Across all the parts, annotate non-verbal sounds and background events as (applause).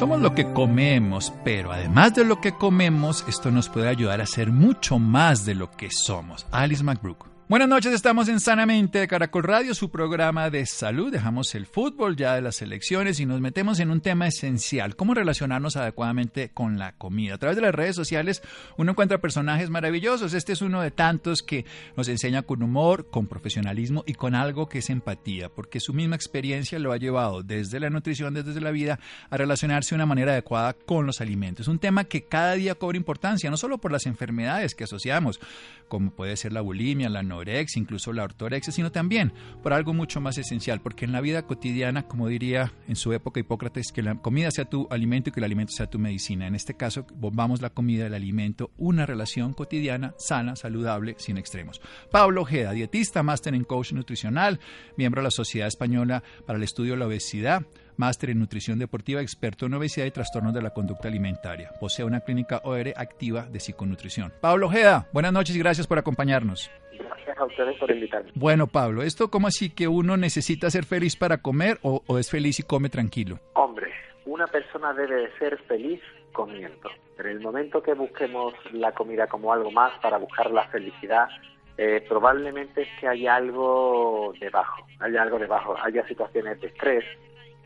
Somos lo que comemos, pero además de lo que comemos, esto nos puede ayudar a ser mucho más de lo que somos. Alice McBrook. Buenas noches, estamos en Sanamente de Caracol Radio, su programa de salud. Dejamos el fútbol ya de las elecciones y nos metemos en un tema esencial, cómo relacionarnos adecuadamente con la comida. A través de las redes sociales uno encuentra personajes maravillosos. Este es uno de tantos que nos enseña con humor, con profesionalismo y con algo que es empatía, porque su misma experiencia lo ha llevado desde la nutrición, desde la vida, a relacionarse de una manera adecuada con los alimentos. Un tema que cada día cobra importancia, no solo por las enfermedades que asociamos, como puede ser la bulimia, la anorexia, incluso la ortorexia, sino también por algo mucho más esencial, porque en la vida cotidiana, como diría en su época Hipócrates, que la comida sea tu alimento y que el alimento sea tu medicina. En este caso, bombamos la comida, el alimento, una relación cotidiana, sana, saludable, sin extremos. Pablo Ojeda, dietista, máster en coach nutricional, miembro de la Sociedad Española para el Estudio de la Obesidad, máster en nutrición deportiva, experto en obesidad y trastornos de la conducta alimentaria. Posee una clínica OR activa de psiconutrición. Pablo Ojeda, buenas noches y gracias por acompañarnos. Gracias a ustedes por invitarme. Bueno, Pablo, ¿esto cómo así que uno necesita ser feliz para comer o, o es feliz y come tranquilo? Hombre, una persona debe de ser feliz comiendo. En el momento que busquemos la comida como algo más para buscar la felicidad, eh, probablemente es que haya algo debajo, haya algo debajo, haya situaciones de estrés,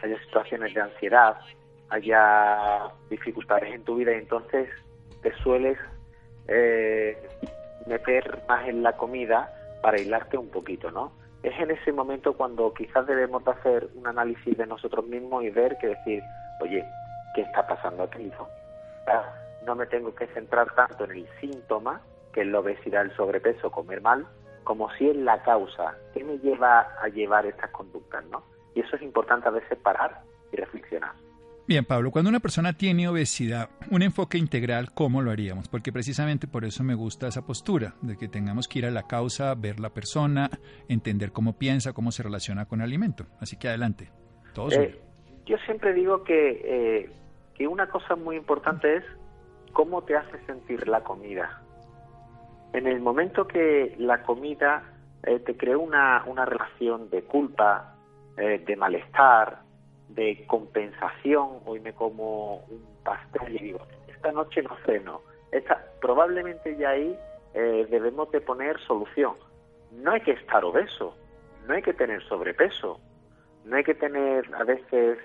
haya situaciones de ansiedad, haya dificultades en tu vida y entonces te sueles eh, meter más en la comida para aislarte un poquito, ¿no? Es en ese momento cuando quizás debemos de hacer un análisis de nosotros mismos y ver que decir, oye, ¿qué está pasando aquí? No, no me tengo que centrar tanto en el síntoma, que es la obesidad, el sobrepeso, comer mal, como si es la causa. ¿Qué me lleva a llevar estas conductas, no? Y eso es importante a veces parar y reflexionar. Bien, Pablo, cuando una persona tiene obesidad, un enfoque integral, ¿cómo lo haríamos? Porque precisamente por eso me gusta esa postura, de que tengamos que ir a la causa, ver la persona, entender cómo piensa, cómo se relaciona con el alimento. Así que adelante. Todo eh, yo siempre digo que, eh, que una cosa muy importante es cómo te hace sentir la comida. En el momento que la comida eh, te crea una, una relación de culpa, de malestar, de compensación, hoy me como un pastel y digo, esta noche no ceno. Esta, probablemente ya ahí eh, debemos de poner solución. No hay que estar obeso, no hay que tener sobrepeso, no hay que tener a veces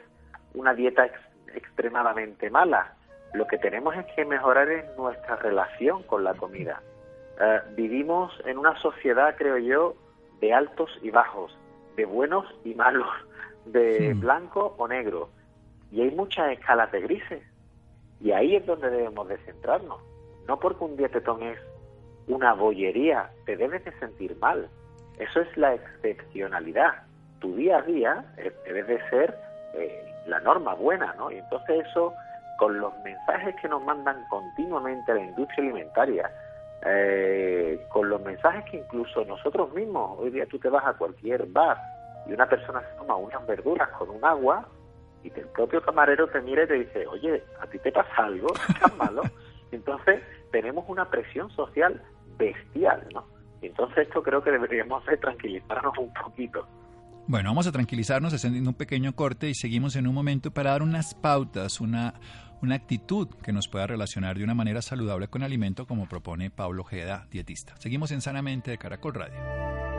una dieta ex extremadamente mala. Lo que tenemos es que mejorar en nuestra relación con la comida. Eh, vivimos en una sociedad, creo yo, de altos y bajos, de buenos y malos de blanco o negro. Y hay muchas escalas de grises. Y ahí es donde debemos de centrarnos. No porque un día te tomes una bollería, te debes de sentir mal. Eso es la excepcionalidad. Tu día a día eh, debe de ser eh, la norma buena, ¿no? Y entonces eso, con los mensajes que nos mandan continuamente a la industria alimentaria, eh, con los mensajes que incluso nosotros mismos, hoy día tú te vas a cualquier bar y una persona se toma unas verduras con un agua y el propio camarero te mira y te dice, oye, ¿a ti te pasa algo? ¿Estás malo? (laughs) Entonces tenemos una presión social bestial, ¿no? Entonces esto creo que deberíamos hacer tranquilizarnos un poquito. Bueno, vamos a tranquilizarnos haciendo un pequeño corte y seguimos en un momento para dar unas pautas, una, una actitud que nos pueda relacionar de una manera saludable con alimento como propone Pablo Ojeda, dietista. Seguimos en Sanamente de Caracol Radio.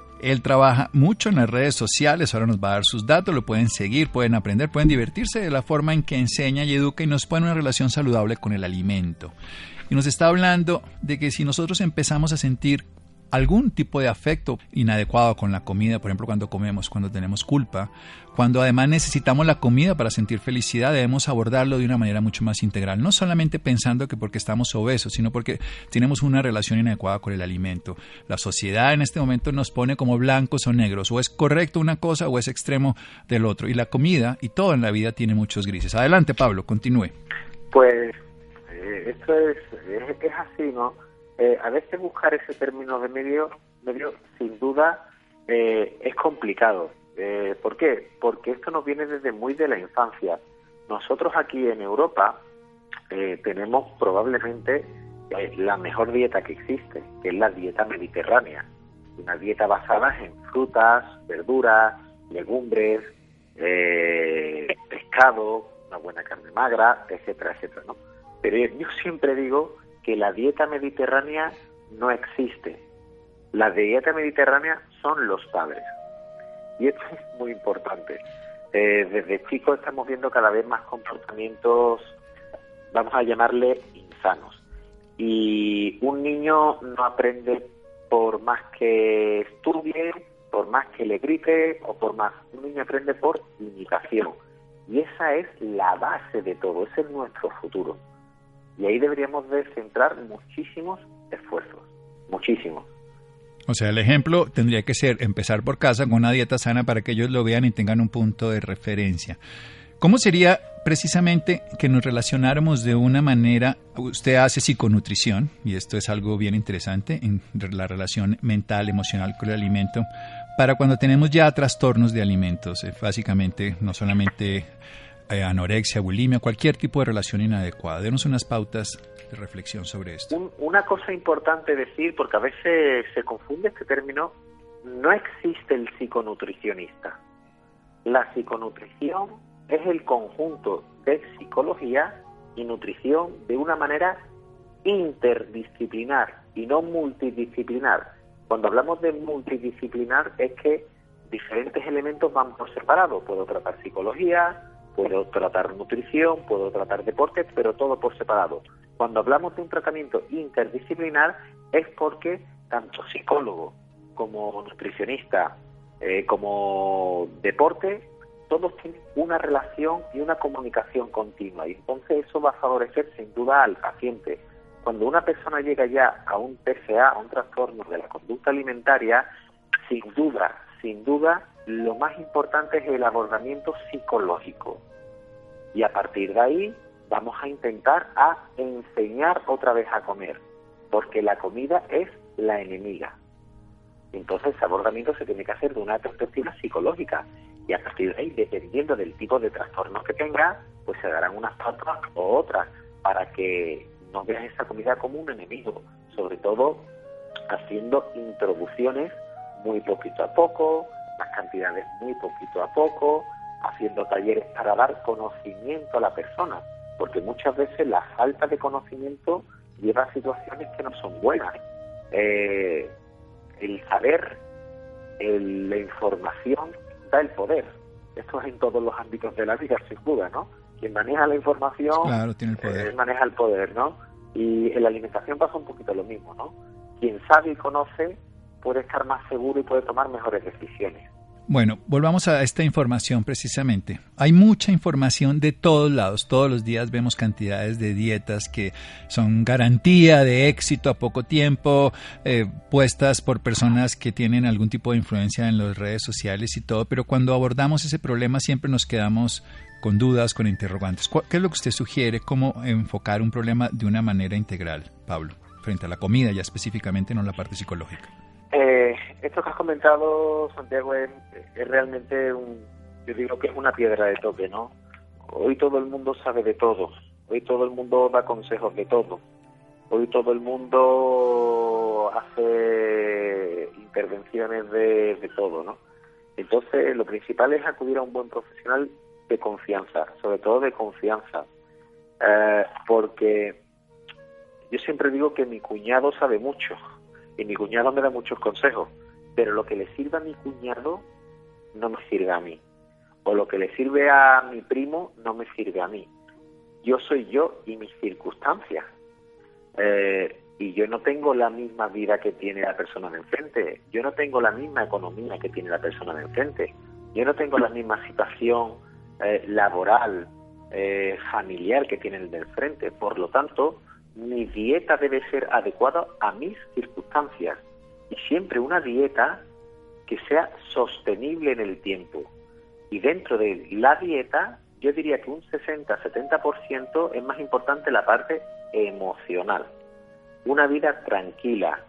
él trabaja mucho en las redes sociales, ahora nos va a dar sus datos, lo pueden seguir, pueden aprender, pueden divertirse de la forma en que enseña y educa y nos pone una relación saludable con el alimento. Y nos está hablando de que si nosotros empezamos a sentir algún tipo de afecto inadecuado con la comida, por ejemplo cuando comemos, cuando tenemos culpa, cuando además necesitamos la comida para sentir felicidad, debemos abordarlo de una manera mucho más integral, no solamente pensando que porque estamos obesos, sino porque tenemos una relación inadecuada con el alimento. La sociedad en este momento nos pone como blancos o negros, o es correcto una cosa o es extremo del otro, y la comida y todo en la vida tiene muchos grises. Adelante Pablo, continúe. Pues eh, esto es, es así, ¿no? Eh, a veces buscar ese término de medio, medio sin duda, eh, es complicado. Eh, ¿Por qué? Porque esto nos viene desde muy de la infancia. Nosotros aquí en Europa tenemos probablemente la mejor dieta que existe, que es la dieta mediterránea. Una dieta basada en frutas, verduras, legumbres, pescado, una buena carne magra, etcétera, etcétera. ¿no? Pero yo siempre digo que la dieta mediterránea no existe. La dieta mediterránea son los padres. Y esto es muy importante. Eh, desde chicos estamos viendo cada vez más comportamientos, vamos a llamarle insanos. Y un niño no aprende por más que estudie, por más que le grite o por más. Un niño aprende por imitación. Y esa es la base de todo, ese es nuestro futuro. Y ahí deberíamos de centrar muchísimos esfuerzos, muchísimos. O sea, el ejemplo tendría que ser empezar por casa con una dieta sana para que ellos lo vean y tengan un punto de referencia. ¿Cómo sería precisamente que nos relacionáramos de una manera, usted hace psiconutrición, y esto es algo bien interesante, en la relación mental, emocional con el alimento, para cuando tenemos ya trastornos de alimentos, eh, básicamente no solamente anorexia, bulimia, cualquier tipo de relación inadecuada. Denos unas pautas de reflexión sobre esto. una cosa importante decir, porque a veces se confunde este término, no existe el psiconutricionista. La psiconutrición es el conjunto de psicología y nutrición de una manera interdisciplinar y no multidisciplinar. Cuando hablamos de multidisciplinar es que diferentes elementos van por separado. Puedo tratar psicología, puedo tratar nutrición, puedo tratar deporte, pero todo por separado. Cuando hablamos de un tratamiento interdisciplinar es porque tanto psicólogo como nutricionista, eh, como deporte, todos tienen una relación y una comunicación continua y entonces eso va a favorecer sin duda al paciente. Cuando una persona llega ya a un TCA, a un trastorno de la conducta alimentaria, sin duda, sin duda, lo más importante es el abordamiento psicológico. Y a partir de ahí vamos a intentar a enseñar otra vez a comer, porque la comida es la enemiga. Entonces ese abordamiento se tiene que hacer de una perspectiva psicológica y a partir de ahí, dependiendo del tipo de trastornos que tenga, pues se darán unas pautas o otras para que no veas esa comida como un enemigo, sobre todo haciendo introducciones muy poquito a poco, las cantidades muy poquito a poco, haciendo talleres para dar conocimiento a la persona, porque muchas veces la falta de conocimiento lleva a situaciones que no son buenas. Eh, el saber, la información da el poder. Esto es en todos los ámbitos de la vida, sin duda, ¿no? Quien maneja la información tiene el poder. Eh, maneja el poder, ¿no? Y en la alimentación pasa un poquito lo mismo, ¿no? Quien sabe y conoce puede estar más seguro y puede tomar mejores decisiones. Bueno, volvamos a esta información precisamente. Hay mucha información de todos lados. Todos los días vemos cantidades de dietas que son garantía de éxito a poco tiempo, eh, puestas por personas que tienen algún tipo de influencia en las redes sociales y todo. Pero cuando abordamos ese problema siempre nos quedamos con dudas, con interrogantes. ¿Qué es lo que usted sugiere? ¿Cómo enfocar un problema de una manera integral, Pablo, frente a la comida ya específicamente, no la parte psicológica? Eh, esto que has comentado, Santiago, es, realmente un, yo digo que es una piedra de toque, ¿no? Hoy todo el mundo sabe de todo, hoy todo el mundo da consejos de todo, hoy todo el mundo hace intervenciones de, todo, ¿no? Entonces, lo principal es acudir a un buen profesional de confianza, sobre todo de confianza, eh, porque yo siempre digo que mi cuñado sabe mucho, y mi cuñado me da muchos consejos, pero lo que le sirve a mi cuñado no me sirve a mí. O lo que le sirve a mi primo no me sirve a mí. Yo soy yo y mis circunstancias. Eh, y yo no tengo la misma vida que tiene la persona de enfrente. Yo no tengo la misma economía que tiene la persona de enfrente. Yo no tengo la misma situación eh, laboral, eh, familiar que tiene el de enfrente. Por lo tanto, mi dieta debe ser adecuada a mis circunstancias y siempre una dieta que sea sostenible en el tiempo. Y dentro de la dieta, yo diría que un 60-70% es más importante la parte emocional. Una vida tranquila,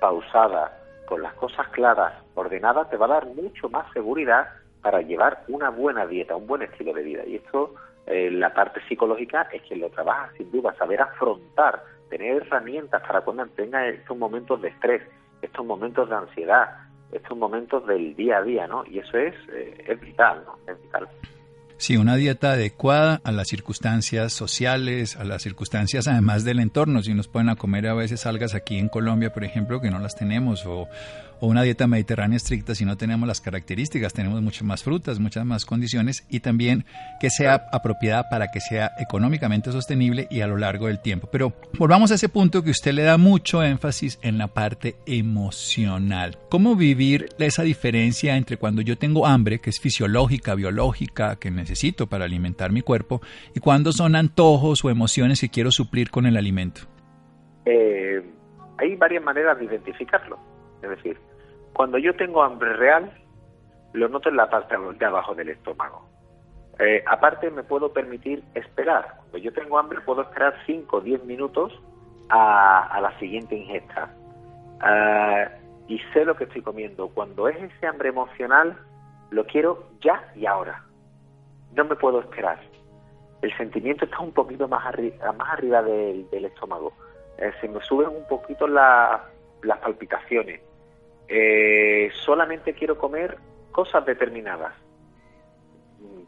pausada, con las cosas claras, ordenadas, te va a dar mucho más seguridad para llevar una buena dieta, un buen estilo de vida. Y esto eh, la parte psicológica es quien lo trabaja, sin duda, saber afrontar, tener herramientas para cuando tenga estos momentos de estrés, estos momentos de ansiedad, estos momentos del día a día, ¿no? Y eso es, eh, es vital, ¿no? Es vital. Sí, una dieta adecuada a las circunstancias sociales, a las circunstancias además del entorno. Si nos pueden a comer a veces algas aquí en Colombia, por ejemplo, que no las tenemos, o, o una dieta mediterránea estricta si no tenemos las características, tenemos muchas más frutas, muchas más condiciones y también que sea apropiada para que sea económicamente sostenible y a lo largo del tiempo. Pero volvamos a ese punto que usted le da mucho énfasis en la parte emocional. ¿Cómo vivir esa diferencia entre cuando yo tengo hambre, que es fisiológica, biológica, que necesito para alimentar mi cuerpo, y cuando son antojos o emociones que quiero suplir con el alimento? Eh, hay varias maneras de identificarlo. Es decir, cuando yo tengo hambre real, lo noto en la parte de abajo del estómago. Eh, aparte, me puedo permitir esperar. Cuando yo tengo hambre, puedo esperar 5 o 10 minutos a, la siguiente ingesta. Ah, y sé lo que estoy comiendo. Cuando es ese hambre emocional, lo quiero ya y ahora. No me puedo esperar. El sentimiento está un poquito más, más arriba del, estómago. Eh, se me suben un poquito las palpitaciones. Eh, solamente quiero comer cosas determinadas.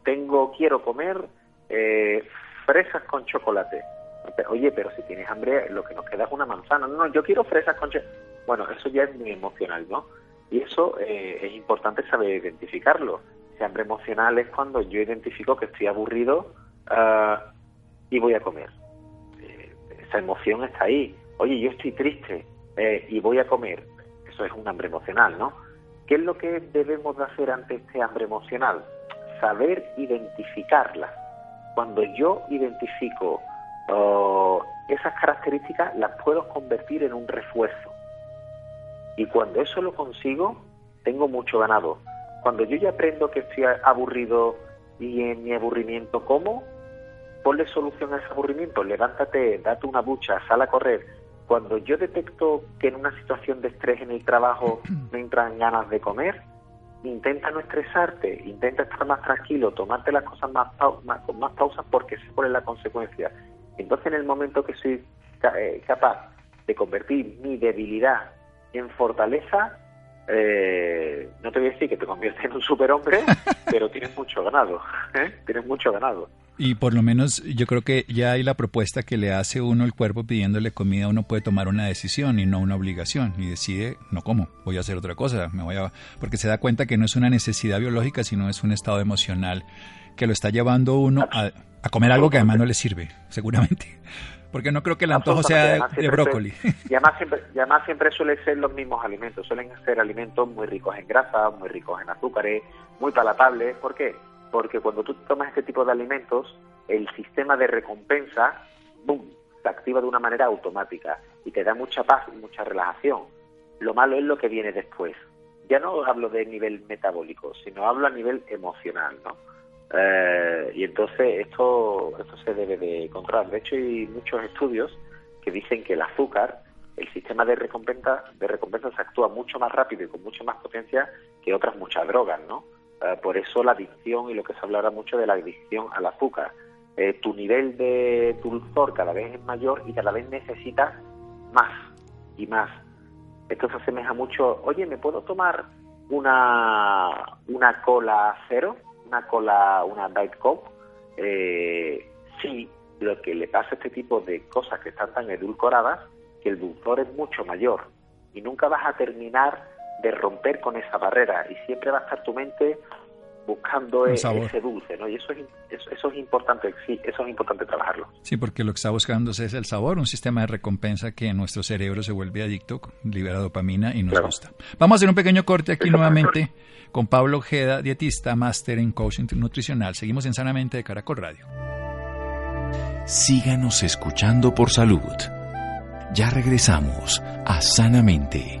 Tengo, quiero comer eh, fresas con chocolate. Oye, pero si tienes hambre, lo que nos queda es una manzana. No, yo quiero fresas con chocolate. Bueno, eso ya es muy emocional, ¿no? Y eso eh, es importante saber identificarlo. Ese hambre emocional es cuando yo identifico que estoy aburrido ah, y voy a comer. esa emoción está ahí. Oye, yo estoy triste y voy a comer es un hambre emocional, ¿no? ¿Qué es lo que debemos de hacer ante este hambre emocional? Saber identificarla. Cuando yo identifico oh, esas características, las puedo convertir en un refuerzo. Y cuando eso lo consigo, tengo mucho ganado. Cuando yo ya aprendo que estoy aburrido y en mi aburrimiento como, ponle solución a ese aburrimiento, levántate, date una bucha, sal a correr, cuando yo detecto que en una situación de estrés en el trabajo (clears throat) me entran ganas de comer, intenta no estresarte, intenta estar más tranquilo, tomarte las cosas más, con más pausas porque se pone la consecuencia. Entonces en el momento que soy eh, capaz de convertir mi debilidad en fortaleza, eh, no te voy a decir que te conviertes en un superhombre, (laughs) pero tienes mucho ganado, ¿eh? tienes mucho ganado. Y por lo menos yo creo que ya hay la propuesta que le hace uno el cuerpo pidiéndole comida, uno puede tomar una decisión y no una obligación y decide, no como, voy a hacer otra cosa, me voy a porque se da cuenta que no es una necesidad biológica, sino es un estado emocional que lo está llevando uno a, a comer algo que además no le sirve, seguramente. (laughs) Porque no creo que el antojo sea de, brócoli. y, además siempre, y además siempre suelen ser los mismos alimentos. Suelen ser alimentos muy ricos en grasa, muy ricos en azúcares, muy palatables. ¿Por qué? Porque cuando tú tomas este tipo de alimentos, el sistema de recompensa, ¡boom!, se activa de una manera automática y te da mucha paz y mucha relajación. Lo malo es lo que viene después. Ya no hablo de nivel metabólico, sino hablo a nivel emocional, ¿no? Eh, y entonces esto, esto se debe de controlar. De hecho, hay muchos estudios que dicen que el azúcar, el sistema de recompensa, de recompensa se actúa mucho más rápido y con mucha más potencia que otras muchas drogas, ¿no? Eh, por eso la adicción y lo que se hablará mucho de la adicción al azúcar. Eh, tu nivel de dulzor cada vez es mayor y cada vez necesitas más y más. Esto se asemeja mucho, oye, ¿me puedo tomar una, una cola cero? una cola, una Diet Coke, eh, sí, lo que le pasa a este tipo de cosas que están tan edulcoradas, que el dulzor es mucho mayor y nunca vas a terminar de romper con esa barrera y siempre va a estar tu mente buscando e-, ese dulce, ¿no? Y eso es, eso, es importante, sí, eso es importante trabajarlo. Sí, porque lo que está buscando es el sabor, un sistema de recompensa que en nuestro cerebro se vuelve adicto, libera dopamina y nos gusta. Vamos a hacer un pequeño corte aquí nuevamente con Pablo Ojeda, dietista, máster en coaching nutricional. Seguimos en Sanamente de Caracol Radio. Síganos escuchando por salud. Ya regresamos a Sanamente.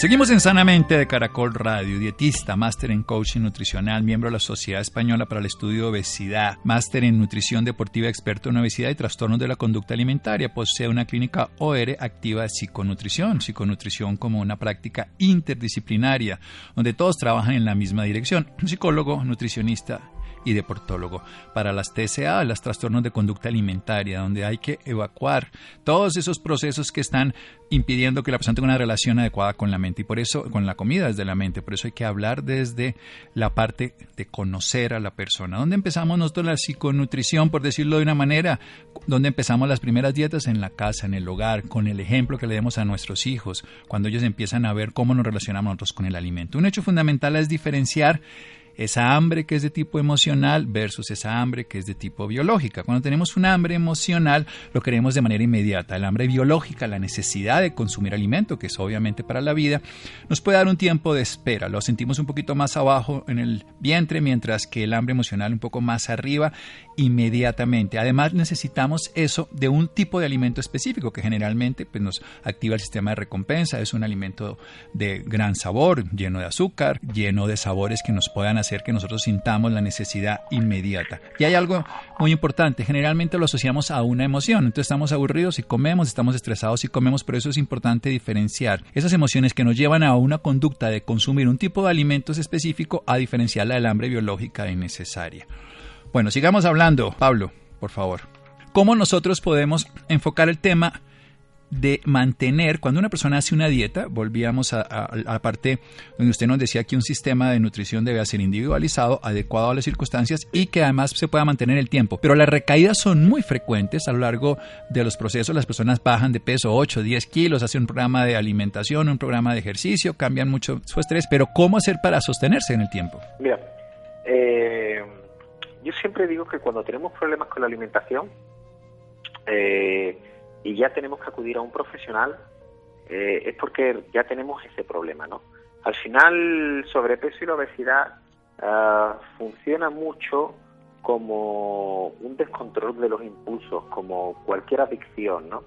Seguimos en Sanamente de Caracol Radio, dietista, máster en coaching nutricional, miembro de la Sociedad Española para el Estudio de Obesidad, máster en nutrición deportiva, experto en obesidad y trastornos de la conducta alimentaria. Posee una clínica OR activa de psiconutrición, psiconutrición como una práctica interdisciplinaria, donde todos trabajan en la misma dirección, un psicólogo, nutricionista y deportólogo. Para las TCA, las trastornos de conducta alimentaria, donde hay que evacuar todos esos procesos que están impidiendo que la persona tenga una relación adecuada con la mente y por eso, con la comida desde la mente. Por eso hay que hablar desde la parte de conocer a la persona. ¿Dónde empezamos nosotros la psiconutrición, por decirlo de una manera? ¿Dónde empezamos las primeras dietas? En la casa, en el hogar, con el ejemplo que le demos a nuestros hijos, cuando ellos empiezan a ver cómo nos relacionamos nosotros con el alimento. Un hecho fundamental es diferenciar esa hambre que es de tipo emocional versus esa hambre que es de tipo biológica. Cuando tenemos una hambre emocional, lo queremos de manera inmediata. El hambre biológica, la necesidad de consumir alimento, que es obviamente para la vida, nos puede dar un tiempo de espera. Lo sentimos un poquito más abajo en el vientre, mientras que el hambre emocional un poco más arriba inmediatamente. Además, necesitamos eso de un tipo de alimento específico que generalmente pues, nos activa el sistema de recompensa. Es un alimento de gran sabor, lleno de azúcar, lleno de sabores que nos puedan hacer que nosotros sintamos la necesidad inmediata. Y hay algo muy importante, generalmente lo asociamos a una emoción, entonces estamos aburridos y comemos, estamos estresados y comemos, pero eso es importante diferenciar esas emociones que nos llevan a una conducta de consumir un tipo de alimentos específico a diferenciarla del hambre biológica innecesaria. Bueno, sigamos hablando, Pablo, por favor. ¿Cómo nosotros podemos enfocar el tema de mantener, cuando una persona hace una dieta, volvíamos a, la parte donde usted nos decía que un sistema de nutrición debe ser individualizado, adecuado a las circunstancias y que además se pueda mantener el tiempo. Pero las recaídas son muy frecuentes a lo largo de los procesos. Las personas bajan de peso 8, 10 kilos, hacen un programa de alimentación, un programa de ejercicio, cambian mucho su estrés. Pero ¿cómo hacer para sostenerse en el tiempo? Mira, eh, yo siempre digo que cuando tenemos problemas con la alimentación, eh, y ya tenemos que acudir a un profesional, eh, es porque ya tenemos ese problema, ¿no? Al final, sobrepeso y la obesidad uh, funciona mucho como un descontrol de los impulsos, como cualquier adicción, ¿no?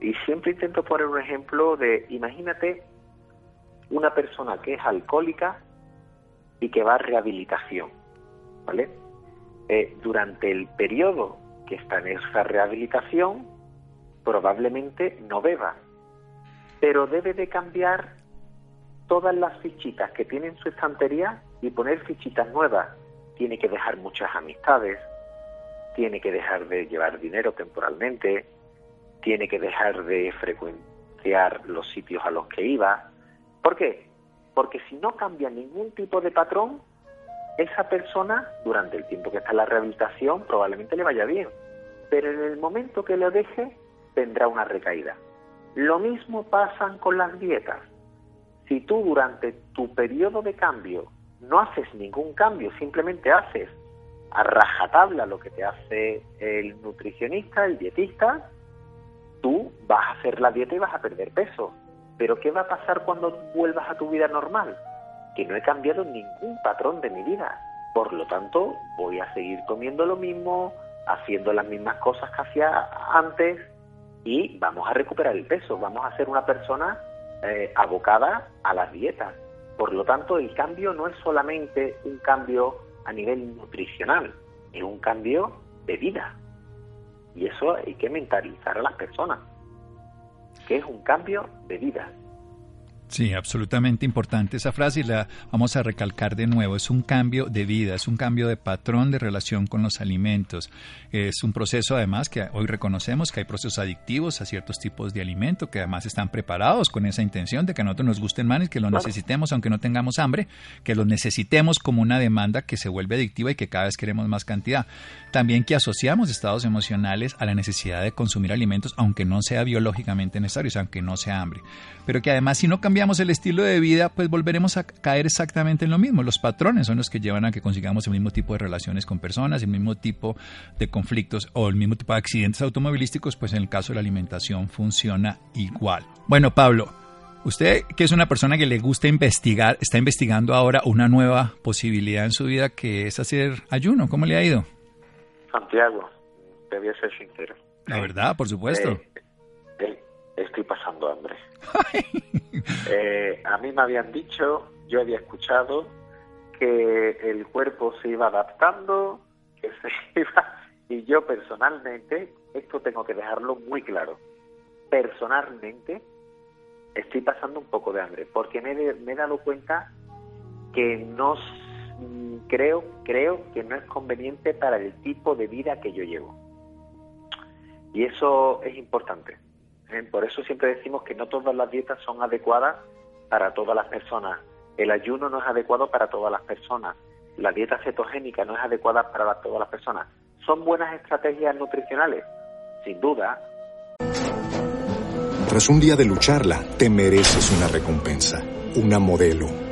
Y siempre intento poner un ejemplo de, imagínate una persona que es alcohólica y que va a rehabilitación, ¿vale? Eh, durante el periodo que está en esa rehabilitación, probablemente no beba, pero debe de cambiar todas las fichitas que tiene en su estantería y poner fichitas nuevas. Tiene que dejar muchas amistades, tiene que dejar de llevar dinero temporalmente, tiene que dejar de frecuentar los sitios a los que iba. ¿Por qué? Porque si no cambia ningún tipo de patrón, esa persona durante el tiempo que está en la rehabilitación probablemente le vaya bien pero en el momento que lo deje tendrá una recaída. Lo mismo pasa con las dietas. Si tú durante tu periodo de cambio no haces ningún cambio, simplemente haces a rajatabla lo que te hace el nutricionista, el dietista, tú vas a hacer la dieta y vas a perder peso. Pero ¿qué va a pasar cuando vuelvas a tu vida normal? Que no he cambiado ningún patrón de mi vida. Por lo tanto, voy a seguir comiendo lo mismo, haciendo las mismas cosas que hacía antes y vamos a recuperar el peso, vamos a ser una persona eh, abocada a las dietas. Por lo tanto, el cambio no es solamente un cambio a nivel nutricional, es un cambio de vida. Y eso hay que mentalizar a las personas, que es un cambio de vida. Sí, absolutamente importante esa frase y la vamos a recalcar de nuevo. Es un cambio de vida, es un cambio de patrón de relación con los alimentos. Es un proceso además que hoy reconocemos que hay procesos adictivos a ciertos tipos de alimento que además están preparados con esa intención de que a nosotros nos gusten más y que lo necesitemos aunque no tengamos hambre, que los necesitemos como una demanda que se vuelve adictiva y que cada vez queremos más cantidad. También que asociamos estados emocionales a la necesidad de consumir alimentos aunque no sea biológicamente necesario, aunque no sea hambre. Pero que además si no cambiamos el estilo de vida, pues volveremos a caer exactamente en lo mismo. Los patrones son los que llevan a que consigamos el mismo tipo de relaciones con personas, el mismo tipo de conflictos o el mismo tipo de accidentes automovilísticos, pues en el caso de la alimentación funciona igual. Bueno, Pablo, usted que es una persona que le gusta investigar, está investigando ahora una nueva posibilidad en su vida que es hacer ayuno. ¿Cómo le ha ido? Santiago, te voy a ser sincero. La verdad, por supuesto. Eh, estoy pasando hambre. Eh, a mí me habían dicho, yo había escuchado que el cuerpo se iba adaptando, que se (laughs) iba, y yo personalmente, esto tengo que dejarlo muy claro, personalmente estoy pasando un poco de hambre, porque me, me he dado cuenta que no creo, creo que no es conveniente para el tipo de vida que yo llevo. Y eso es importante. Por eso siempre decimos que no todas las dietas son adecuadas para todas las personas. El ayuno no es adecuado para todas las personas. La dieta cetogénica no es adecuada para todas las personas. ¿Son buenas estrategias nutricionales? Sin duda. Tras un día de lucharla, te mereces una recompensa, una modelo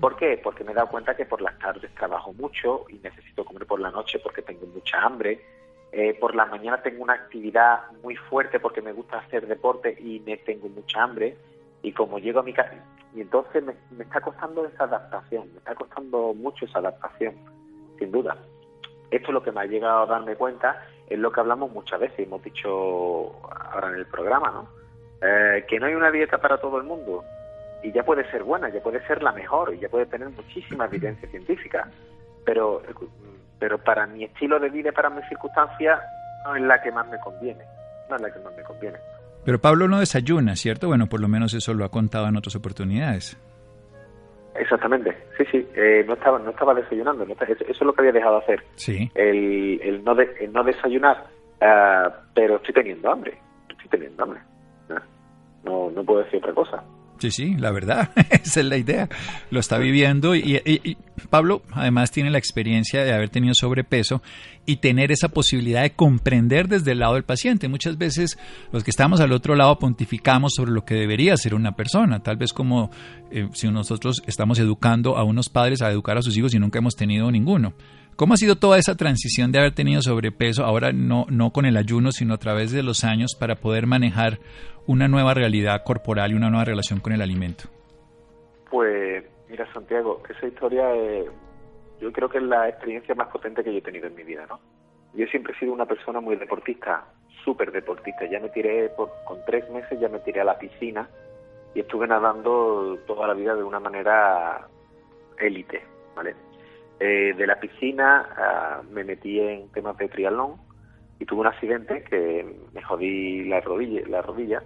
¿Por qué? Porque me he dado cuenta que por las tardes trabajo mucho y necesito comer por la noche porque tengo mucha hambre. Eh, por la mañana tengo una actividad muy fuerte porque me gusta hacer deporte y me tengo mucha hambre. Y como llego a mi casa, y entonces me, está costando esa adaptación, me está costando mucho esa adaptación, sin duda. Esto es lo que me ha llegado a darme cuenta, es lo que hablamos muchas veces, hemos dicho ahora en el programa, ¿no? Eh, que no hay una dieta para todo el mundo y ya puede ser buena, ya puede ser la mejor y ya puede tener muchísima evidencia científica, pero, pero para mi estilo de vida, para mis circunstancias, no es la que más me conviene, no es la que más me conviene. Pero Pablo no desayuna, ¿cierto? Bueno, por lo menos eso lo ha contado en otras oportunidades. Exactamente, sí, sí, eh, no estaba no estaba desayunando, eso, es lo que había dejado de hacer. Sí. El, el, no, de, no desayunar, uh, pero estoy teniendo hambre, estoy teniendo hambre. No, no puedo decir otra cosa. Sí, sí, la verdad, (laughs) esa es la idea. Lo está viviendo y, Pablo además tiene la experiencia de haber tenido sobrepeso y tener esa posibilidad de comprender desde el lado del paciente. Muchas veces los que estamos al otro lado pontificamos sobre lo que debería ser una persona, tal vez como eh, si nosotros estamos educando a unos padres a educar a sus hijos y nunca hemos tenido ninguno. ¿Cómo ha sido toda esa transición de haber tenido sobrepeso, ahora no, no con el ayuno, sino a través de los años, para poder manejar una nueva realidad corporal y una nueva relación con el alimento? Pues mira, Santiago, esa historia eh, yo creo que es la experiencia más potente que yo he tenido en mi vida, ¿no? Yo siempre he sido una persona muy deportista, súper deportista. Ya me tiré, por, con tres meses ya me tiré a la piscina y estuve nadando toda la vida de una manera élite, ¿vale? Eh, de la piscina ah, me metí en temas de triatlón y tuve un accidente que me jodí la rodilla, la rodilla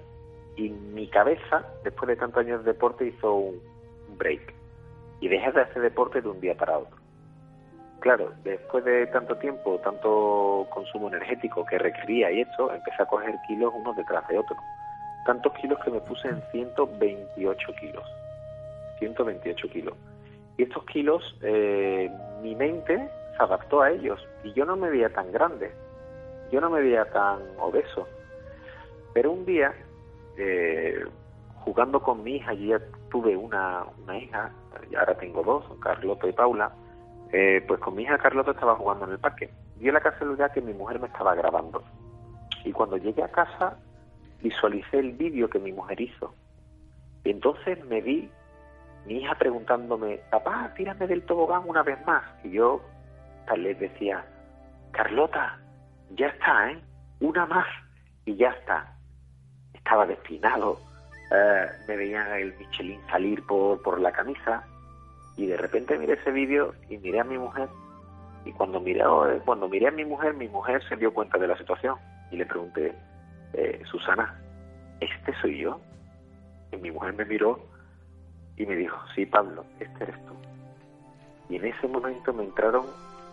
y mi cabeza, después de tantos años de deporte, hizo un, break y dejé de hacer deporte de un día para otro. Claro, después de tanto tiempo, tanto consumo energético que requería y esto, empecé a coger kilos uno detrás de otro. Tantos kilos que me puse en 128 kilos. 128 kilos. Y estos kilos, eh, mi mente se adaptó a ellos y yo no me veía tan grande, yo no me veía tan obeso. Pero un día, eh, jugando con mi hija, ya tuve una, una hija, y ahora tengo dos, Carlota y Paula, eh, pues con mi hija Carlota estaba jugando en el parque. Dio la casualidad que mi mujer me estaba grabando. Y cuando llegué a casa, visualicé el vídeo que mi mujer hizo. Entonces me vi mi hija preguntándome, papá, tírame del tobogán una vez más. Y yo tal vez decía, Carlota, ya está, ¿eh? Una más y ya está. Estaba destinado. Eh, me veía el Michelin salir por, por la camisa y de repente miré ese vídeo y miré a mi mujer y cuando miré, eh, cuando miré a mi mujer, mi mujer se dio cuenta de la situación y le pregunté, eh, Susana, ¿este soy yo? Y mi mujer me miró y me dijo, sí, Pablo, este eres tú. Y en ese momento me entraron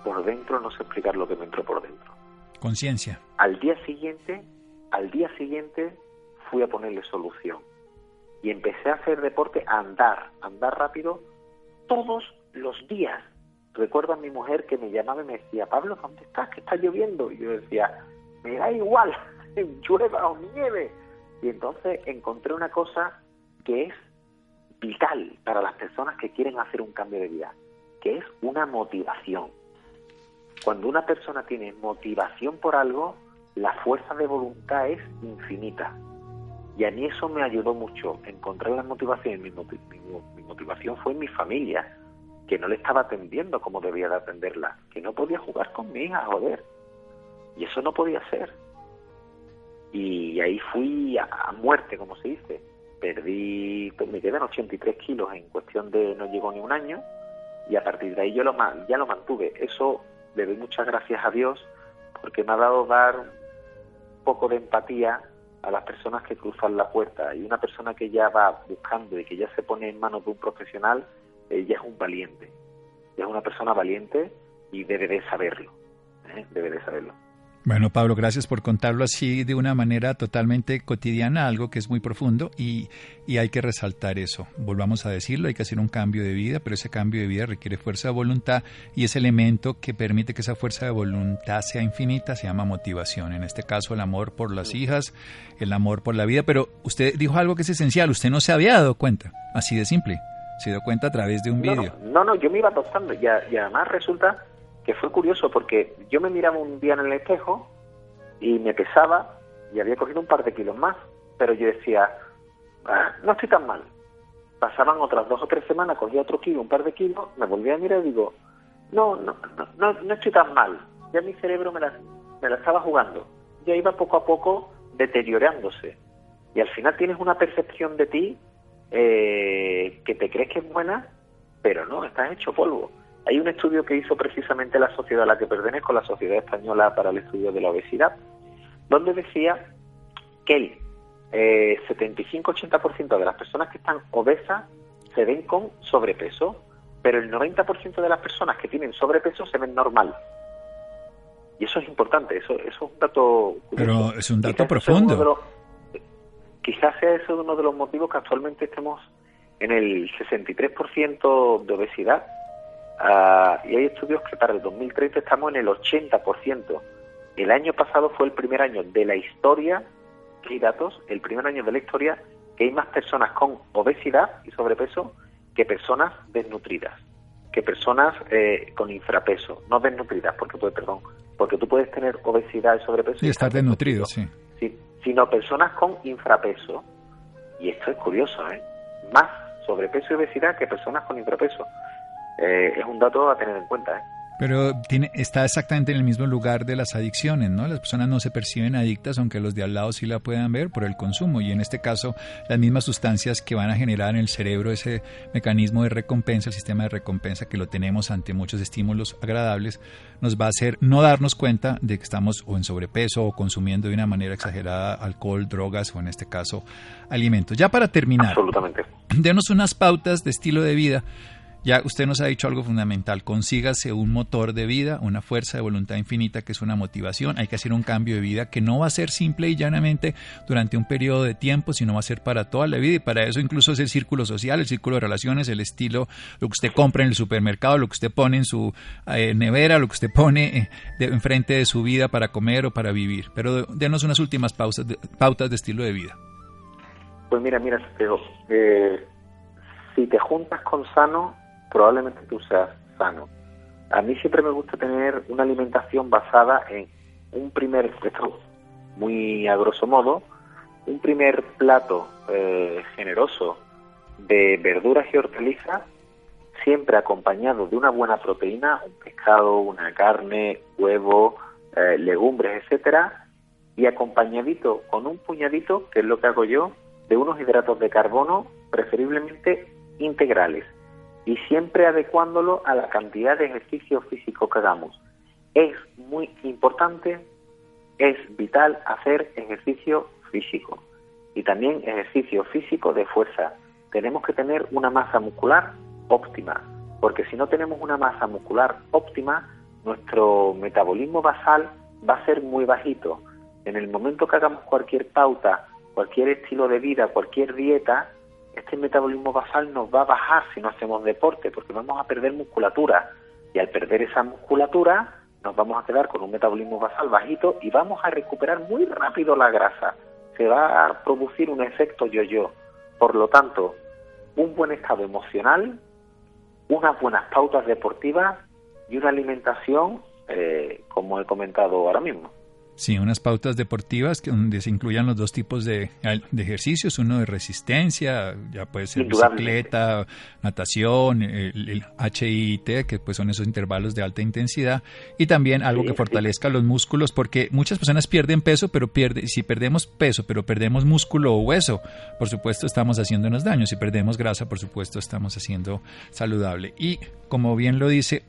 por dentro, no sé explicar lo que me entró por dentro. Conciencia. Al día siguiente, al día siguiente fui a ponerle solución. Y empecé a hacer deporte, a andar, andar rápido todos los días. Recuerdo a mi mujer que me llamaba y me decía, Pablo, ¿dónde estás? Que está lloviendo. Y yo decía, me da igual, (laughs) llueva o nieve. Y entonces encontré una cosa que es vital para las personas que quieren hacer un cambio de vida, que es una motivación. Cuando una persona tiene motivación por algo, la fuerza de voluntad es infinita. Y a mí eso me ayudó mucho, encontrar la motivación. Mi, mi motivación fue mi familia, que no le estaba atendiendo como debía de atenderla, que no podía jugar con mi hija, joder. Y eso no podía ser. Y ahí fui a muerte, como se dice perdí, pues me quedan 83 kilos en cuestión de no llegó ni un año y a partir de ahí yo lo, ya lo mantuve. Eso le doy muchas gracias a Dios porque me ha dado dar un poco de empatía a las personas que cruzan la puerta y una persona que ya va buscando y que ya se pone en manos de un profesional, ella es un valiente, es una persona valiente y debe de saberlo, ¿eh? debe de saberlo. Bueno, Pablo, gracias por contarlo así de una manera totalmente cotidiana, algo que es muy profundo y, y, hay que resaltar eso. Volvamos a decirlo, hay que hacer un cambio de vida, pero ese cambio de vida requiere fuerza de voluntad y ese elemento que permite que esa fuerza de voluntad sea infinita se llama motivación. En este caso, el amor por las hijas, el amor por la vida, pero usted dijo algo que es esencial, usted no se había dado cuenta, así de simple, se dio cuenta a través de un vídeo. No, no, yo me iba adoptando y, y además resulta que fue curioso porque yo me miraba un día en el espejo y me pesaba y había cogido un par de kilos más, pero yo decía, ah, no estoy tan mal. Pasaban otras dos o tres semanas, cogía otro kilo, un par de kilos, me volvía a mirar y digo, no, no, no, no estoy tan mal. Ya mi cerebro me la, me la estaba jugando. Ya iba poco a poco deteriorándose. Y al final tienes una percepción de ti eh, que te crees que es buena, pero no, estás hecho polvo. Hay un estudio que hizo precisamente la sociedad a la que pertenezco, la Sociedad Española para el Estudio de la Obesidad, donde decía que el eh, 75-80% de las personas que están obesas se ven con sobrepeso, pero el 90% de las personas que tienen sobrepeso se ven normal. Y eso es importante, eso, eso es un dato... Pero es un dato profundo. quizás sea eso uno de los motivos que actualmente estemos en el 63% de obesidad Ah, y hay estudios que para el 2030 estamos en el 80%. El año pasado fue el primer año de la historia, hay datos, el primer año de la historia que hay más personas con obesidad y sobrepeso que personas desnutridas, que personas eh, con infrapeso, no desnutridas, porque puede, perdón, porque tú puedes tener obesidad y sobrepeso y, estar desnutrido, sí. sí. Sino personas con infrapeso. Y esto es curioso, ¿eh? Más sobrepeso y obesidad que personas con infrapeso. Eh, es un dato a tener en cuenta. ¿eh? Pero tiene, está exactamente en el mismo lugar de las adicciones, ¿no? Las personas no se perciben adictas, aunque los de al lado sí la puedan ver por el consumo. Y en este caso, las mismas sustancias que van a generar en el cerebro ese mecanismo de recompensa, el sistema de recompensa que lo tenemos ante muchos estímulos agradables, nos va a hacer no darnos cuenta de que estamos o en sobrepeso o consumiendo de una manera exagerada alcohol, drogas o en este caso alimentos. Ya para terminar, Absolutamente. denos unas pautas de estilo de vida ya usted nos ha dicho algo fundamental, consígase un motor de vida, una fuerza de voluntad infinita que es una motivación, hay que hacer un cambio de vida que no va a ser simple y llanamente durante un periodo de tiempo, sino va a ser para toda la vida y para eso incluso es el círculo social, el círculo de relaciones, el estilo, lo que usted compra en el supermercado, lo que usted pone en su eh, nevera, lo que usted pone eh, enfrente de su vida para comer o para vivir. Pero denos unas últimas pausas de, pautas de estilo de vida. Pues mira, mira, Santiago, eh, si te juntas con sano, probablemente tú seas sano. A mí siempre me gusta tener una alimentación basada en un primer, muy a grosso modo, un primer plato eh, generoso de verduras y hortalizas, siempre acompañado de una buena proteína, un pescado, una carne, huevo, eh, legumbres, etcétera, y acompañadito con un puñadito, que es lo que hago yo, de unos hidratos de carbono, preferiblemente integrales y siempre adecuándolo a la cantidad de ejercicio físico que hagamos. Es muy importante, es vital hacer ejercicio físico y también ejercicio físico de fuerza. Tenemos que tener una masa muscular óptima, porque si no tenemos una masa muscular óptima, nuestro metabolismo basal va a ser muy bajito. En el momento que hagamos cualquier pauta, cualquier estilo de vida, cualquier dieta, este metabolismo basal nos va a bajar si no hacemos deporte, porque vamos a perder musculatura. Y al perder esa musculatura, nos vamos a quedar con un metabolismo basal bajito y vamos a recuperar muy rápido la grasa. Se va a producir un efecto yo-yo. Por lo tanto, un buen estado emocional, unas buenas pautas deportivas y una alimentación, eh, como he comentado ahora mismo. Sí, unas pautas deportivas que donde se incluyan los dos tipos de, de ejercicios, uno de resistencia, ya puede ser bicicleta, natación, el, el, HIIT, que pues son esos intervalos de alta intensidad, y también algo que fortalezca los músculos, porque muchas personas pierden peso, pero pierde, si perdemos peso, pero perdemos músculo o hueso, por supuesto estamos haciéndonos daño, si perdemos grasa, por supuesto estamos haciendo saludable. Y como bien lo dice,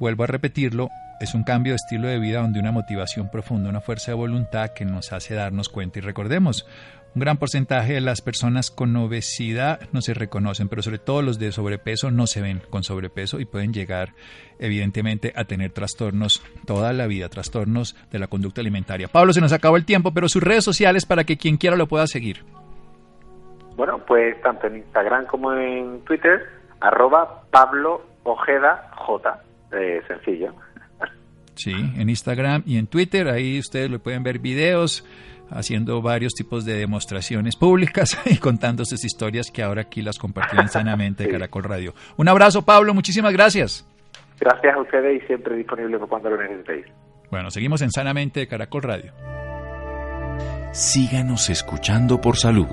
vuelvo a repetirlo, es un cambio de estilo de vida donde una motivación profunda, una fuerza de voluntad que nos hace darnos cuenta. Y recordemos, un gran porcentaje de las personas con obesidad no se reconocen, pero sobre todo los de sobrepeso no se ven con sobrepeso y pueden llegar evidentemente a tener trastornos toda la vida, trastornos de la conducta alimentaria. Pablo, se nos acabó el tiempo, pero sus redes sociales para que quien quiera lo pueda seguir. Bueno, pues tanto en Instagram como en Twitter, arroba Pablo Ojeda J, eh, sencillo. Sí, en Instagram y en Twitter, ahí ustedes le pueden ver videos haciendo varios tipos de demostraciones públicas (laughs) y contando sus historias que ahora aquí las compartimos sanamente de (laughs) Caracol Radio. Un abrazo, Pablo, muchísimas gracias. Gracias a ustedes y siempre disponible cuando lo necesitéis. Bueno, seguimos en Sanamente de Caracol Radio. Síganos escuchando por salud.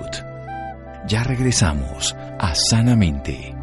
Ya regresamos a Sanamente.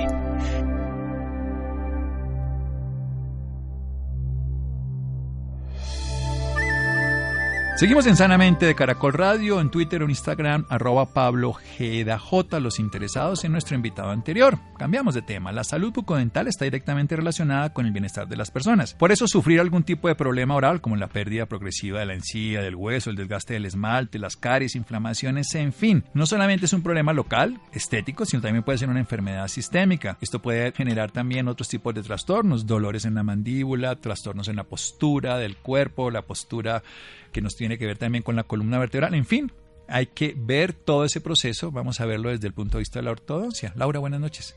Seguimos en Sanamente de Caracol Radio, en Twitter o en Instagram, arroba Pablo J. Los interesados en nuestro invitado anterior. Cambiamos de tema. La salud bucodental está directamente relacionada con el bienestar de las personas. Por eso, sufrir algún tipo de problema oral, como la pérdida progresiva de la encía, del hueso, el desgaste del esmalte, las caries, inflamaciones, en fin, no solamente es un problema local, estético, sino también puede ser una enfermedad sistémica. Esto puede generar también otros tipos de trastornos, dolores en la mandíbula, trastornos en la postura del cuerpo, la postura que nos tiene que ver también con la columna vertebral, en fin, hay que ver todo ese proceso, vamos a verlo desde el punto de vista de la ortodoncia. Laura, buenas noches.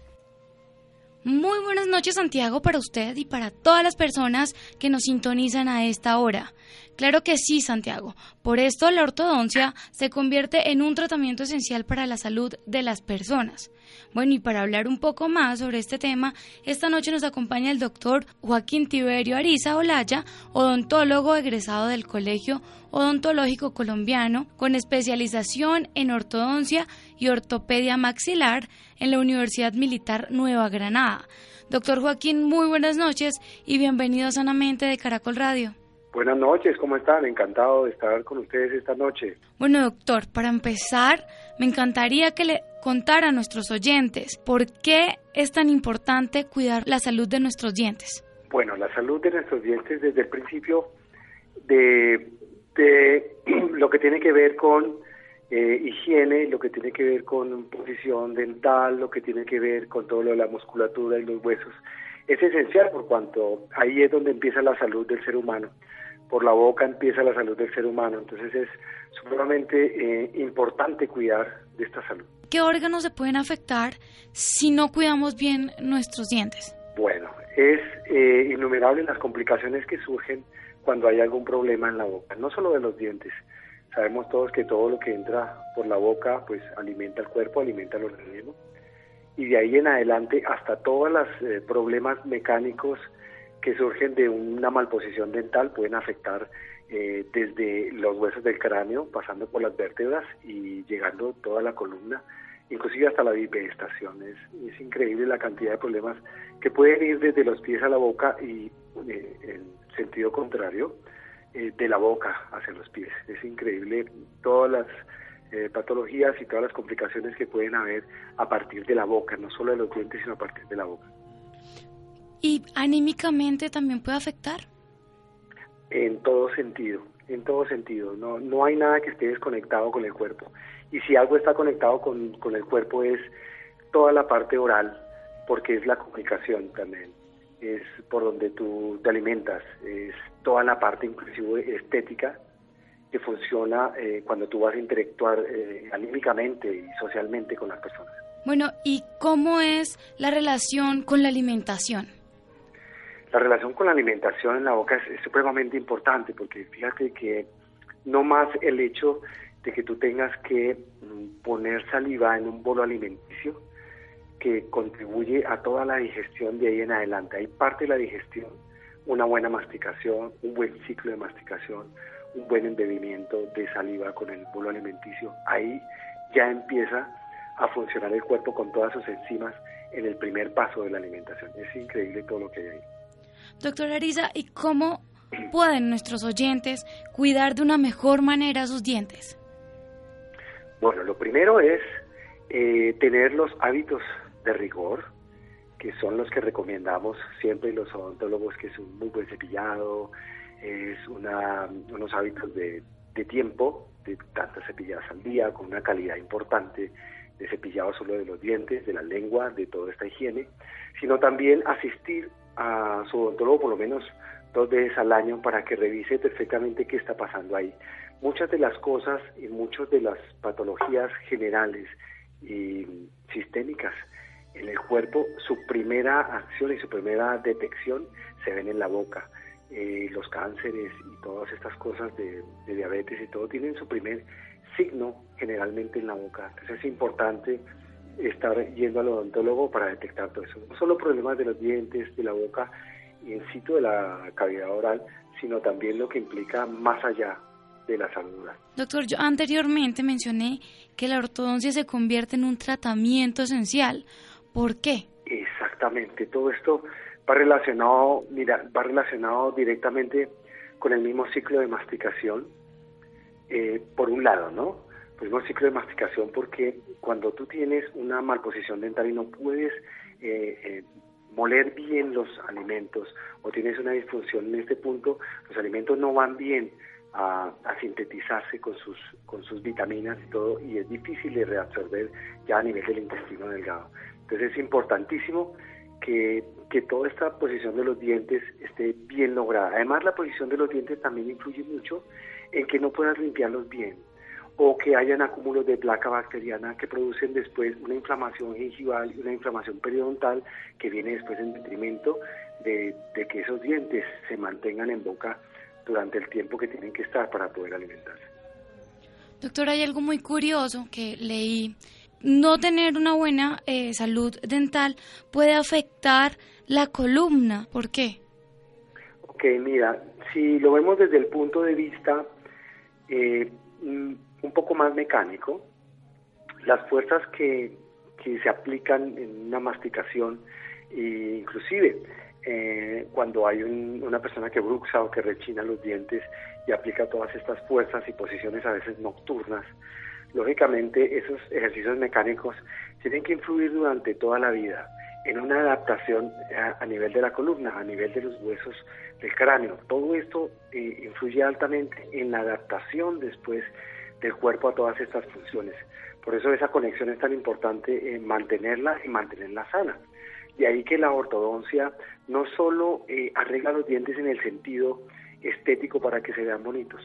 Muy buenas noches Santiago para usted y para todas las personas que nos sintonizan a esta hora. Claro que sí, Santiago. Por esto la ortodoncia se convierte en un tratamiento esencial para la salud de las personas. Bueno, y para hablar un poco más sobre este tema, esta noche nos acompaña el doctor Joaquín Tiberio Ariza Olaya, odontólogo egresado del Colegio Odontológico Colombiano, con especialización en ortodoncia y ortopedia maxilar en la Universidad Militar Nueva Granada. Doctor Joaquín, muy buenas noches y bienvenido Sanamente de Caracol Radio. Buenas noches, ¿cómo están? Encantado de estar con ustedes esta noche. Bueno, doctor, para empezar, me encantaría que le contara a nuestros oyentes por qué es tan importante cuidar la salud de nuestros dientes. Bueno, la salud de nuestros dientes desde el principio de, de (clears throat) lo que tiene que ver con eh, higiene, lo que tiene que ver con posición dental, lo que tiene que ver con todo lo de la musculatura y los huesos, es esencial por cuanto ahí es donde empieza la salud del ser humano por la boca empieza la salud del ser humano. Entonces es sumamente eh, importante cuidar de esta salud. ¿Qué órganos se pueden afectar si no cuidamos bien nuestros dientes? Bueno, es eh, innumerable las complicaciones que surgen cuando hay algún problema en la boca, no solo de los dientes. Sabemos todos que todo lo que entra por la boca pues alimenta el cuerpo, alimenta el organismo. Y de ahí en adelante hasta todos los eh, problemas mecánicos que surgen de una malposición dental pueden afectar eh, desde los huesos del cráneo, pasando por las vértebras y llegando toda la columna, inclusive hasta la bipedestación. Es, es increíble la cantidad de problemas que pueden ir desde los pies a la boca y eh, en sentido contrario, eh, de la boca hacia los pies. Es increíble todas las patologías y todas las complicaciones que pueden haber a partir de la boca, no solo de los dientes, sino a partir de la boca. ¿Y anímicamente también puede afectar? En todo sentido, en todo sentido. No, no hay nada que esté desconectado con el cuerpo. Y si algo está conectado con, con el cuerpo es toda la parte oral, porque es la comunicación también. Es por donde tú te alimentas, es toda la parte inclusive estética que funciona eh, cuando tú vas a interactuar eh, anímicamente y socialmente con las personas. Bueno, ¿y cómo es la relación con la alimentación? La relación con la alimentación en la boca es, supremamente importante porque fíjate que no más el hecho de que tú tengas que mm, poner saliva en un bolo alimenticio que contribuye a toda la digestión de ahí en adelante. Hay parte de la digestión, una buena masticación, un buen ciclo de masticación, un buen embebimiento de saliva con el bolo alimenticio. Ahí ya empieza a funcionar el cuerpo con todas sus enzimas en el primer paso de la alimentación. Es increíble todo lo que hay ahí. Doctor Ariza, ¿y cómo pueden nuestros oyentes cuidar de una mejor manera sus dientes? Bueno, lo primero es eh, tener los hábitos de rigor, que son los que recomendamos siempre los odontólogos, que es un muy buen cepillado, es una, unos hábitos de, de tiempo, de tantas cepilladas al día, con una calidad importante de cepillado solo de los dientes, de la lengua, de toda esta higiene, sino también asistir a su odontólogo por lo menos dos veces al año para que revise perfectamente qué está pasando ahí. Muchas de las cosas y muchas de las patologías generales y sistémicas en el cuerpo, su primera acción y su primera detección se ven en la boca. Eh, los cánceres y todas estas cosas de, de, diabetes y todo tienen su primer signo generalmente en la boca. Entonces es importante estar yendo al odontólogo para detectar todo eso. No solo problemas de los dientes, de la boca y en sitio de la cavidad oral, sino también lo que implica más allá de la salud Doctor, yo anteriormente mencioné que la ortodoncia se convierte en un tratamiento esencial. ¿Por qué? Exactamente, todo esto va relacionado, mira, va relacionado directamente con el mismo ciclo de masticación, eh, por un lado, ¿no? Pues un ciclo de masticación porque cuando tú tienes una malposición dental y no puedes eh, eh, moler bien los alimentos o tienes una disfunción en este punto, los alimentos no van bien a, sintetizarse con sus, con sus vitaminas y todo y es difícil de reabsorber ya a nivel del intestino delgado. Entonces es importantísimo que, que toda esta posición de los dientes esté bien lograda. Además la posición de los dientes también influye mucho en que no puedas limpiarlos bien o que hayan acúmulos de placa bacteriana que producen después una inflamación gingival y una inflamación periodontal que viene después en detrimento de, que esos dientes se mantengan en boca durante el tiempo que tienen que estar para poder alimentarse. Doctor, hay algo muy curioso que leí no tener una buena eh, salud dental puede afectar la columna. ¿Por qué? Ok, mira, si lo vemos desde el punto de vista eh, mm, un poco más mecánico, las fuerzas que, que se aplican en una masticación, e inclusive eh, cuando hay una persona que bruxa o que rechina los dientes y aplica todas estas fuerzas y posiciones a veces nocturnas, lógicamente esos ejercicios mecánicos tienen que influir durante toda la vida en una adaptación a, nivel de la columna, a nivel de los huesos del cráneo. Todo esto eh, influye altamente en la adaptación después del cuerpo a todas estas funciones. Por eso esa conexión es tan importante en mantenerla y mantenerla sana. De ahí que la ortodoncia no solo eh, arregla los dientes en el sentido estético para que se vean bonitos,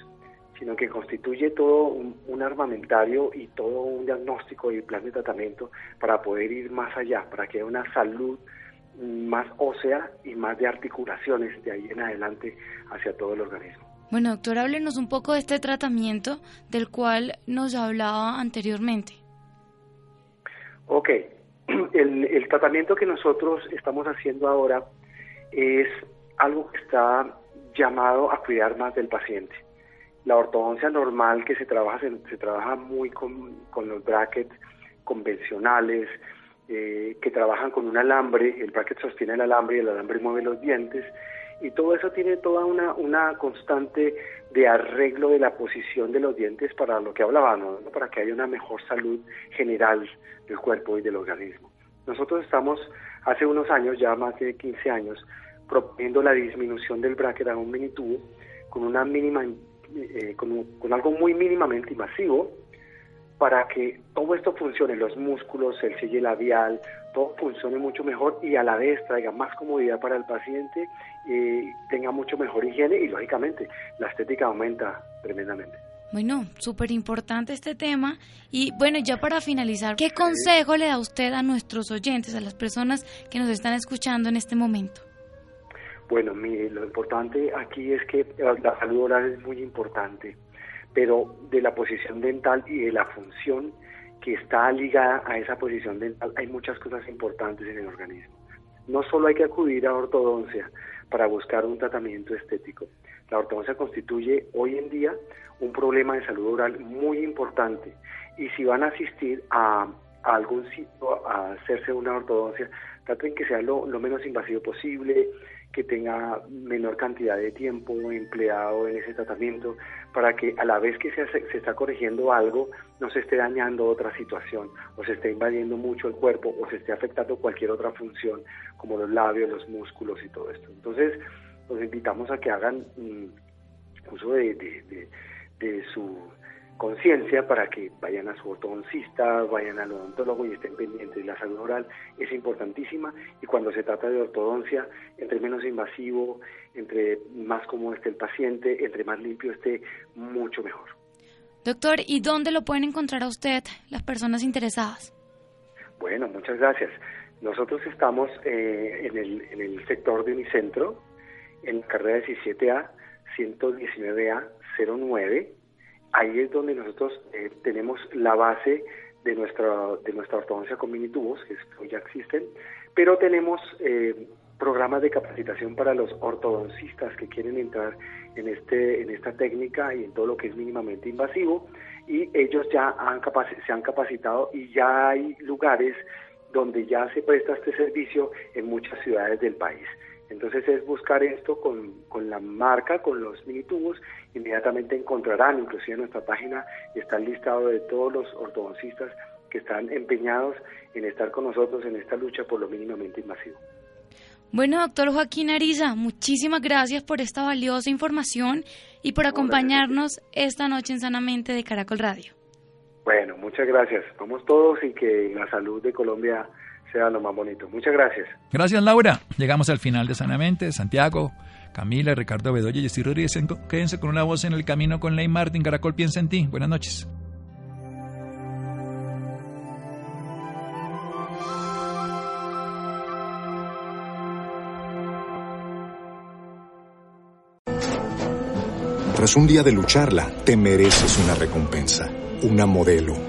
sino que constituye todo un, armamentario y todo un diagnóstico y plan de tratamiento para poder ir más allá, para que haya una salud más ósea y más de articulaciones de ahí en adelante hacia todo el organismo. Bueno, doctor, háblenos un poco de este tratamiento del cual nos hablaba anteriormente. Ok, (clears throat) el, el tratamiento que nosotros estamos haciendo ahora es algo que está llamado a cuidar más del paciente. La ortodoncia normal que se trabaja se, trabaja muy con, los brackets convencionales eh, que trabajan con un alambre, el bracket sostiene el alambre y el alambre mueve los dientes y todo eso tiene toda una, una constante de arreglo de la posición de los dientes para lo que hablábamos, para que haya una mejor salud general del cuerpo y del organismo. Nosotros estamos hace unos años, ya más de 15 años, proponiendo la disminución del bracket a un mini tubo con una mínima eh, con, algo muy mínimamente invasivo para que todo esto funcione, los músculos, el sello labial, todo funcione mucho mejor y a la vez traiga más comodidad para el paciente, y tenga mucho mejor higiene y lógicamente la estética aumenta tremendamente. Bueno, súper importante este tema. Y bueno, ya para finalizar, ¿qué consejo le da usted a nuestros oyentes, a las personas que nos están escuchando en este momento? Bueno, mire, lo importante aquí es que la salud oral es muy importante, pero de la posición dental y de la función que está ligada a esa posición dental hay muchas cosas importantes en el organismo. No solo hay que acudir a ortodoncia para buscar un tratamiento estético. La ortodoncia constituye hoy en día un problema de salud oral muy importante y si van a asistir a, algún sitio a hacerse una ortodoncia, traten que sea lo menos invasivo posible, que tenga menor cantidad de tiempo empleado en ese tratamiento para que a la vez que se, se está corrigiendo algo no se esté dañando otra situación o se esté invadiendo mucho el cuerpo o se esté afectando cualquier otra función como los labios, los músculos y todo esto. Entonces los invitamos a que hagan mm, uso de, de su conciencia para que vayan a su ortodoncista, vayan al odontólogo y estén pendientes. La salud oral es importantísima y cuando se trata de ortodoncia, entre menos invasivo, entre más cómodo esté el paciente, entre más limpio esté, mucho mejor. Doctor, ¿y dónde lo pueden encontrar a usted las personas interesadas? Bueno, muchas gracias. Nosotros estamos eh, en, el, en el sector de Unicentro, en carrera 17A, 119A 09 ahí es donde nosotros eh, tenemos la base de nuestra, de nuestra ortodoncia con mini tubos, que ya existen, pero tenemos eh, programas de capacitación para los ortodoncistas que quieren entrar en, este, en esta técnica y en todo lo que es mínimamente invasivo, y ellos ya han se han capacitado y ya hay lugares donde ya se presta este servicio en muchas ciudades del país. Entonces es buscar esto con, con la marca, con los mini tubos, inmediatamente encontrarán, inclusive en nuestra página está el listado de todos los ortodoncistas que están empeñados en estar con nosotros en esta lucha por lo mínimamente invasivo. Bueno, doctor Joaquín Ariza, muchísimas gracias por esta valiosa información y por acompañarnos esta noche en Sanamente de Caracol Radio. Bueno, muchas gracias. Vamos todos y que la salud de Colombia sea lo más bonito. Muchas gracias. Gracias, Laura. Llegamos al final de Sanamente. Santiago, Camila, Ricardo Bedoya y Jessy Rodríguez. Quédense con una voz en el camino con Ley Martin. Caracol piensa en ti. Buenas noches. Tras un día de lucharla, te mereces una recompensa, una modelo